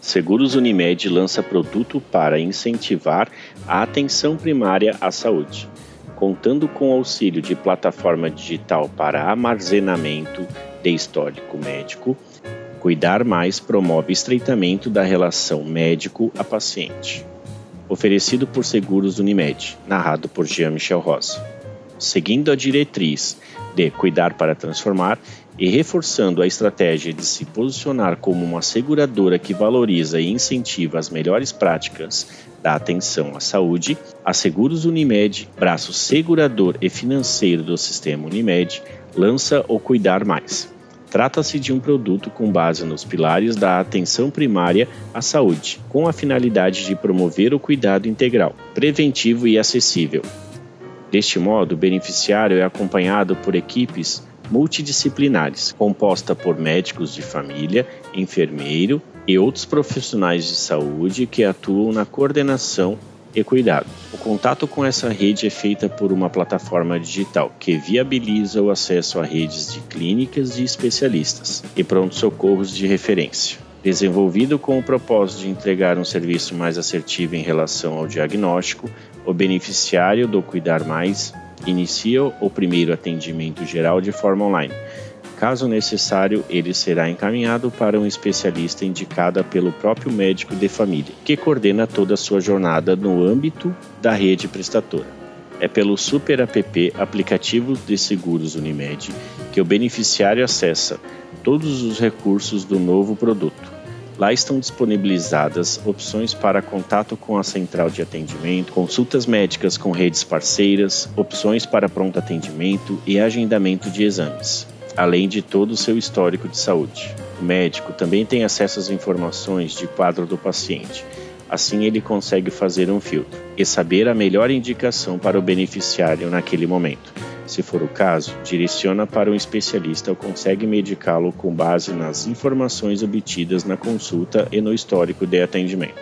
Seguros Unimed lança produto para incentivar a atenção primária à saúde. Contando com auxílio de plataforma digital para armazenamento de histórico médico, Cuidar Mais promove estreitamento da relação médico a paciente. Oferecido por Seguros Unimed, narrado por Jean-Michel Rosa. Seguindo a diretriz de cuidar para transformar, e reforçando a estratégia de se posicionar como uma seguradora que valoriza e incentiva as melhores práticas da atenção à saúde, a Seguros Unimed, braço segurador e financeiro do sistema Unimed, lança o Cuidar Mais. Trata-se de um produto com base nos pilares da atenção primária à saúde, com a finalidade de promover o cuidado integral, preventivo e acessível. Deste modo, o beneficiário é acompanhado por equipes multidisciplinares, composta por médicos de família, enfermeiro e outros profissionais de saúde que atuam na coordenação e cuidado. O contato com essa rede é feita por uma plataforma digital que viabiliza o acesso a redes de clínicas e especialistas e pronto-socorros de referência. Desenvolvido com o propósito de entregar um serviço mais assertivo em relação ao diagnóstico, o beneficiário do Cuidar Mais inicia o primeiro atendimento geral de forma online. Caso necessário, ele será encaminhado para um especialista indicado pelo próprio médico de família, que coordena toda a sua jornada no âmbito da rede prestatora. É pelo Super App aplicativo de seguros Unimed que o beneficiário acessa todos os recursos do novo produto Lá estão disponibilizadas opções para contato com a central de atendimento, consultas médicas com redes parceiras, opções para pronto atendimento e agendamento de exames, além de todo o seu histórico de saúde. O médico também tem acesso às informações de quadro do paciente. Assim, ele consegue fazer um filtro e saber a melhor indicação para o beneficiário naquele momento. Se for o caso, direciona para um especialista ou consegue medicá-lo com base nas informações obtidas na consulta e no histórico de atendimento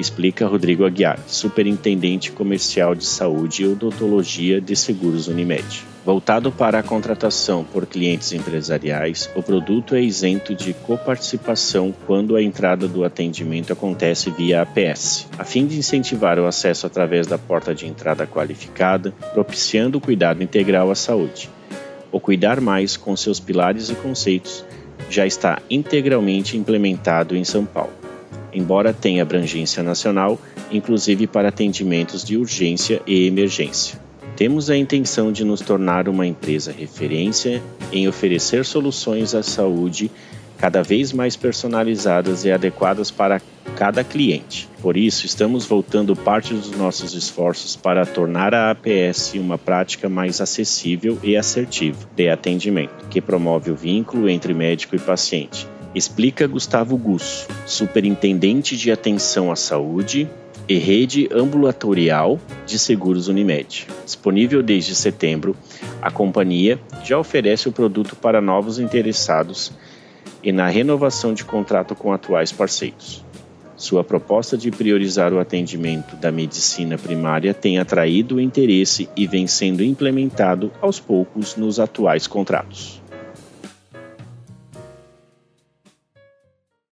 explica Rodrigo Aguiar, Superintendente Comercial de Saúde e Odontologia de Seguros Unimed. Voltado para a contratação por clientes empresariais, o produto é isento de coparticipação quando a entrada do atendimento acontece via APS, a fim de incentivar o acesso através da porta de entrada qualificada, propiciando o cuidado integral à saúde. O Cuidar Mais, com seus pilares e conceitos, já está integralmente implementado em São Paulo embora tenha abrangência nacional, inclusive para atendimentos de urgência e emergência. Temos a intenção de nos tornar uma empresa referência em oferecer soluções à saúde cada vez mais personalizadas e adequadas para cada cliente. Por isso, estamos voltando parte dos nossos esforços para tornar a APS uma prática mais acessível e assertiva de atendimento, que promove o vínculo entre médico e paciente explica Gustavo Gusso, superintendente de atenção à saúde e rede ambulatorial de seguros Unimed. Disponível desde setembro, a companhia já oferece o produto para novos interessados e na renovação de contrato com atuais parceiros. Sua proposta de priorizar o atendimento da medicina primária tem atraído o interesse e vem sendo implementado aos poucos nos atuais contratos.